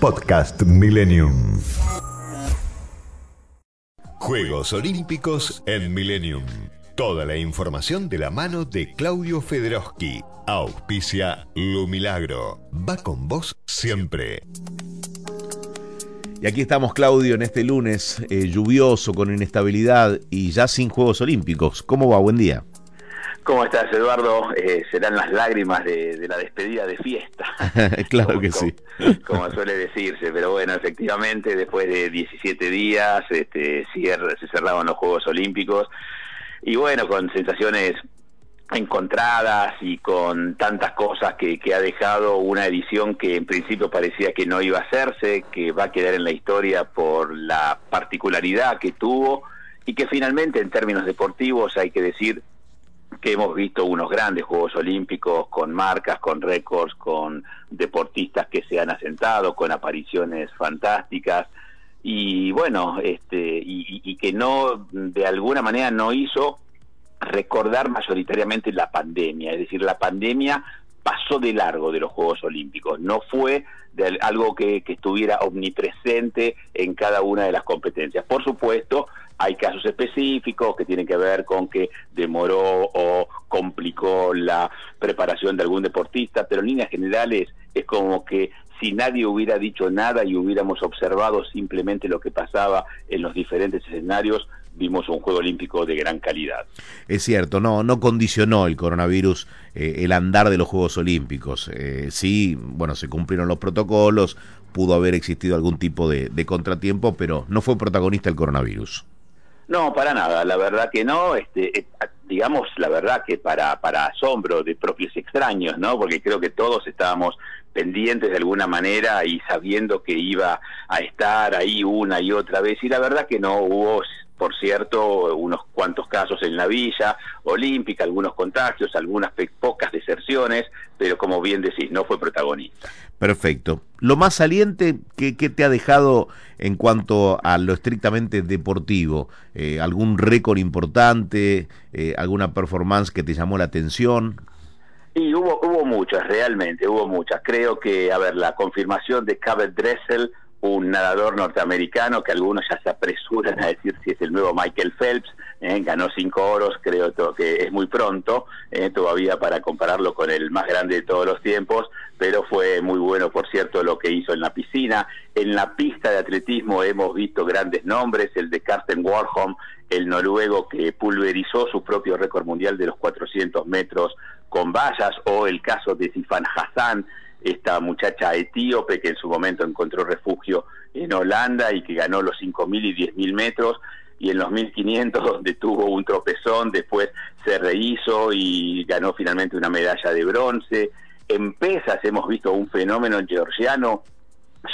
Podcast Millennium. Juegos Olímpicos en Millennium. Toda la información de la mano de Claudio Federoski. Auspicia Lu Milagro. Va con vos siempre. Y aquí estamos, Claudio, en este lunes eh, lluvioso, con inestabilidad y ya sin Juegos Olímpicos. ¿Cómo va? Buen día. ¿Cómo estás, Eduardo? Eh, serán las lágrimas de, la despedida de fiesta. claro que sí. Como suele decirse, pero bueno, efectivamente, después de 17 días este, se cerraron los Juegos Olímpicos y bueno, con sensaciones encontradas y con tantas cosas que, que, ha dejado una edición que en principio parecía que no iba a hacerse, que va a quedar en la historia por la particularidad que tuvo y que finalmente en términos deportivos hay que decir que hemos visto unos grandes Juegos Olímpicos con marcas, con récords, con deportistas que se han asentado, con apariciones fantásticas. Y bueno, este y, que no de alguna manera no hizo recordar mayoritariamente la pandemia, es decir, la pandemia pasó de largo de los Juegos Olímpicos, no fue de algo que, que, estuviera omnipresente en cada una de las competencias. Por supuesto, hay casos específicos que tienen que ver con que demoró o complicó la preparación de algún deportista, pero en líneas generales es como que si nadie hubiera dicho nada y hubiéramos observado simplemente lo que pasaba en los diferentes escenarios, vimos un Juego Olímpico de gran calidad. Es cierto, no, no condicionó el coronavirus eh, el andar de los Juegos Olímpicos. Eh, sí, bueno, se cumplieron los protocolos, pudo haber existido algún tipo de contratiempo, pero no fue protagonista el coronavirus. No, para nada, la verdad que no, este, eh, digamos la verdad que para, para asombro de propios extraños, ¿no? Porque creo que todos estábamos pendientes de alguna manera y sabiendo que iba a estar ahí una y otra vez, y la verdad que no hubo por cierto, unos cuantos casos en la villa olímpica, algunos contagios, algunas pocas deserciones, pero como bien decís, no fue protagonista. Perfecto. Lo más saliente que, te ha dejado en cuanto a lo estrictamente deportivo, eh, algún récord importante, eh, alguna performance que te llamó la atención. Y hubo, hubo muchas, realmente, hubo muchas. Creo que, a ver, la confirmación de Cabot Dressel un nadador norteamericano que algunos ya se apresuran a decir si es el nuevo Michael Phelps, eh, ganó cinco oros, creo que es muy pronto eh, todavía para compararlo con el más grande de todos los tiempos, pero fue muy bueno, por cierto, lo que hizo en la piscina. En la pista de atletismo hemos visto grandes nombres, el de Karsten Warholm, el noruego que pulverizó su propio récord mundial de los 400 metros con vallas, o el caso de Sifan Hassan, esta muchacha etíope que en su momento encontró refugio en Holanda y que ganó los 5.000 y 10.000 metros y en los 1500 donde tuvo un tropezón, después se rehizo y ganó finalmente una medalla de bronce. En pesas hemos visto un fenómeno georgiano,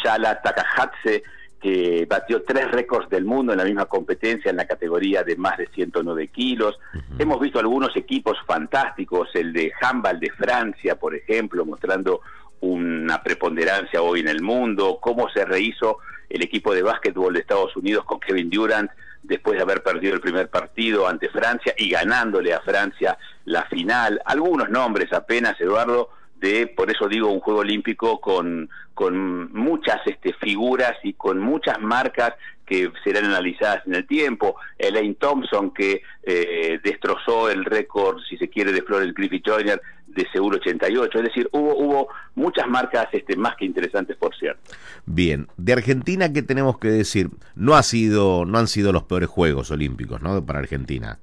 Yala Takahatse, que batió tres récords del mundo en la misma competencia en la categoría de más de 109 kilos. Hemos visto algunos equipos fantásticos, el de handball de Francia, por ejemplo, mostrando una preponderancia hoy en el mundo, cómo se rehizo el equipo de básquetbol de Estados Unidos con Kevin Durant después de haber perdido el primer partido ante Francia y ganándole a Francia la final. Algunos nombres apenas, Eduardo, de, por eso digo, un juego olímpico con, con muchas este, figuras y con muchas marcas que serán analizadas en el tiempo. Elaine Thompson, que eh, destrozó el récord, si se quiere, de Florence Griffith Joyner de Seguro 88. Es decir, hubo, hubo muchas marcas este, más que interesantes, por cierto. Bien, de Argentina, ¿qué tenemos que decir? No, ha sido, no han sido los peores Juegos Olímpicos, ¿no? Para Argentina.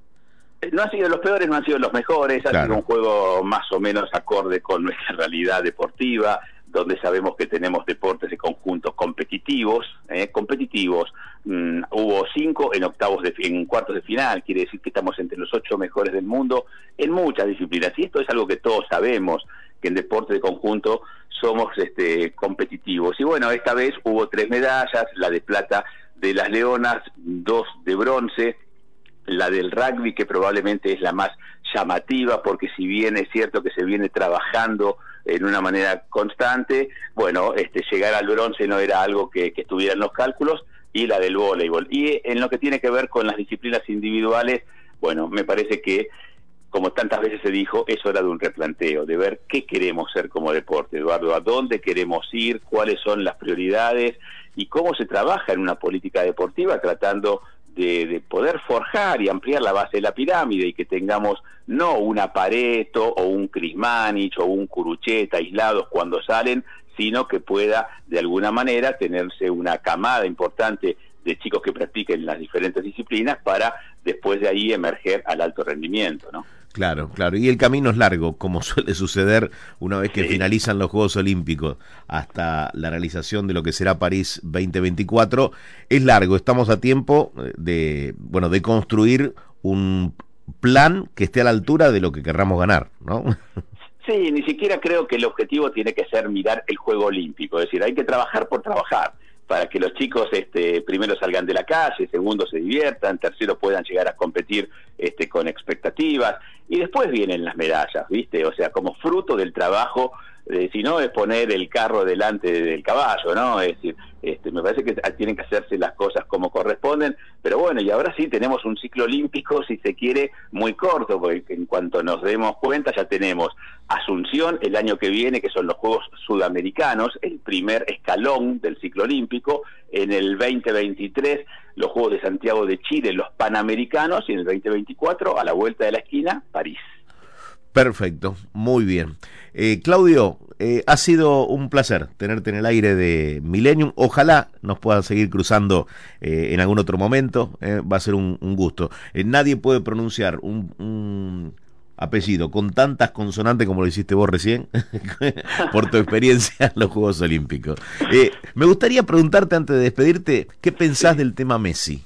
Eh, no han sido los peores, no han sido los mejores, ha sido un juego más o menos acorde con nuestra realidad deportiva, donde sabemos que tenemos deportes de conjuntos competitivos, eh, competitivos. Mm, hubo cinco en octavos de, en cuartos de final, quiere decir que estamos entre los ocho mejores del mundo en muchas disciplinas. Y esto es algo que todos sabemos, que en deporte de conjunto somos este, competitivos. Y bueno, esta vez hubo tres medallas, la de plata de las Leonas, dos de bronce, la del rugby, que probablemente es la más llamativa, porque si bien es cierto que se viene trabajando en una manera constante, bueno, este, llegar al bronce no era algo que, estuviera en los cálculos, y la del voleibol. Y en lo que tiene que ver con las disciplinas individuales, bueno, me parece que como tantas veces se dijo, es hora de un replanteo, de ver qué queremos ser como deporte, Eduardo, a dónde queremos ir, cuáles son las prioridades y cómo se trabaja en una política deportiva tratando de, poder forjar y ampliar la base de la pirámide y que tengamos no un Pareto o un Crismanich o un Curucheta aislados cuando salen, sino que pueda de alguna manera tenerse una camada importante de chicos que practiquen las diferentes disciplinas para después de ahí emerger al alto rendimiento, ¿no? Claro, claro. Y el camino es largo, como suele suceder una vez que finalizan los Juegos Olímpicos hasta la realización de lo que será París 2024. Es largo, estamos a tiempo eh, de, bueno, de construir un plan que esté a la altura de lo que querramos ganar, ¿no? Sí, ni siquiera creo que el objetivo tiene que ser mirar el juego olímpico, es decir, hay que trabajar por trabajar para que los chicos este, primero salgan de la calle, segundo se diviertan, tercero puedan llegar a competir este, con expectativas y después vienen las medallas, ¿viste? O sea, como fruto del trabajo si no es poner el carro delante del caballo, ¿no? Es decir, este, me parece que tienen que hacerse las cosas como corresponden, pero bueno, y ahora sí tenemos un ciclo olímpico, si se quiere, muy corto, porque en cuanto nos demos cuenta ya tenemos Asunción el año que viene, que son los Juegos Sudamericanos, el primer escalón del ciclo olímpico, en el 2023 los Juegos de Santiago de Chile, los Panamericanos, y en el 2024, a la vuelta de la esquina, París. Perfecto, muy bien. Eh, Claudio, eh, ha sido un placer tenerte en el aire de Millennium. Ojalá nos puedan seguir cruzando eh, en algún otro momento. va a ser un, gusto. nadie puede pronunciar un, apellido con tantas consonantes como lo hiciste vos recién por tu experiencia en los Juegos Olímpicos. me gustaría preguntarte antes de despedirte, ¿qué pensás del tema Messi?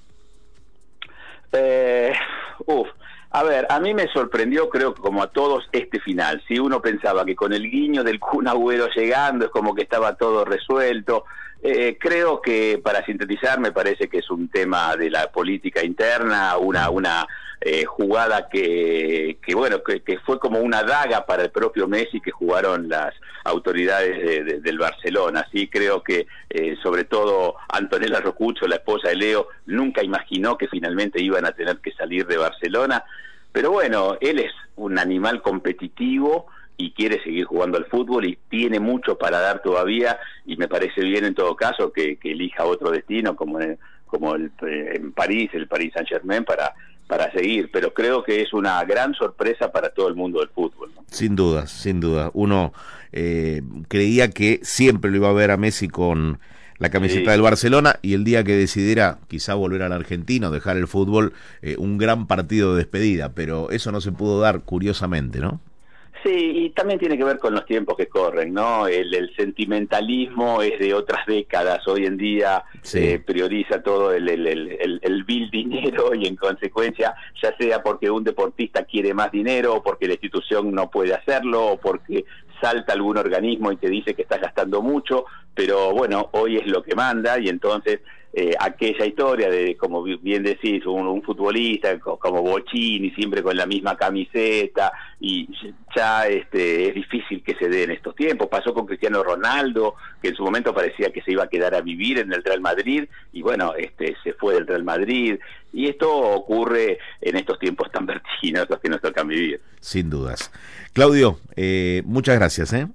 uf, a ver, a mí me sorprendió, creo que como a todos, este final. Si uno pensaba que con el guiño del Kun Agüero llegando es como que estaba todo resuelto, eh, creo que, para sintetizar, me parece que es un tema de la política interna, una, una eh, jugada que, que bueno, que, fue como una daga para el propio Messi que jugaron las autoridades del Barcelona. Sí, creo que, eh, sobre todo, Antonella Rocucho, la esposa de Leo, nunca imaginó que finalmente iban a tener que salir de Barcelona. Pero bueno, él es un animal competitivo, y quiere seguir jugando al fútbol y tiene mucho para dar todavía y me parece bien en todo caso que, elija otro destino como en, como el, eh, en París, el Paris Saint Germain para para seguir, pero creo que es una gran sorpresa para todo el mundo del fútbol. Sin duda, sin duda. Uno eh, creía que siempre lo iba a ver a Messi con la camiseta del Barcelona y el día que decidiera quizá volver al Argentina o dejar el fútbol, eh, un gran partido de despedida, pero eso no se pudo dar curiosamente, ¿no? Sí, y también tiene que ver con los tiempos que corren, ¿no? El, sentimentalismo es de otras décadas, hoy en día se eh, prioriza todo el, el, el, el bill dinero y en consecuencia, ya sea porque un deportista quiere más dinero o porque la institución no puede hacerlo o porque salta algún organismo y te dice que estás gastando mucho, pero bueno, hoy es lo que manda y entonces eh, aquella historia de, como bien decís, un, futbolista como Bochini, siempre con la misma camiseta, y ya este, es difícil que se dé en estos tiempos. Pasó con Cristiano Ronaldo, que en su momento parecía que se iba a quedar a vivir en el Real Madrid, y bueno, este, se fue del Real Madrid, y esto ocurre en estos tiempos tan vertiginosos que nos tocan vivir. Sin dudas. Claudio, eh, muchas gracias. ¿eh?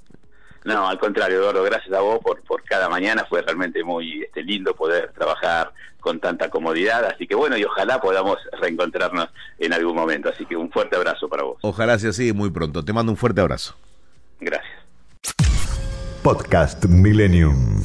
No, al contrario, Eduardo, gracias a vos por, por cada mañana. Fue realmente muy este, lindo poder trabajar con tanta comodidad. Así que bueno, y ojalá podamos reencontrarnos en algún momento. Así que un fuerte abrazo para vos. Ojalá sea así muy pronto. Te mando un fuerte abrazo. Gracias. Podcast Millennium.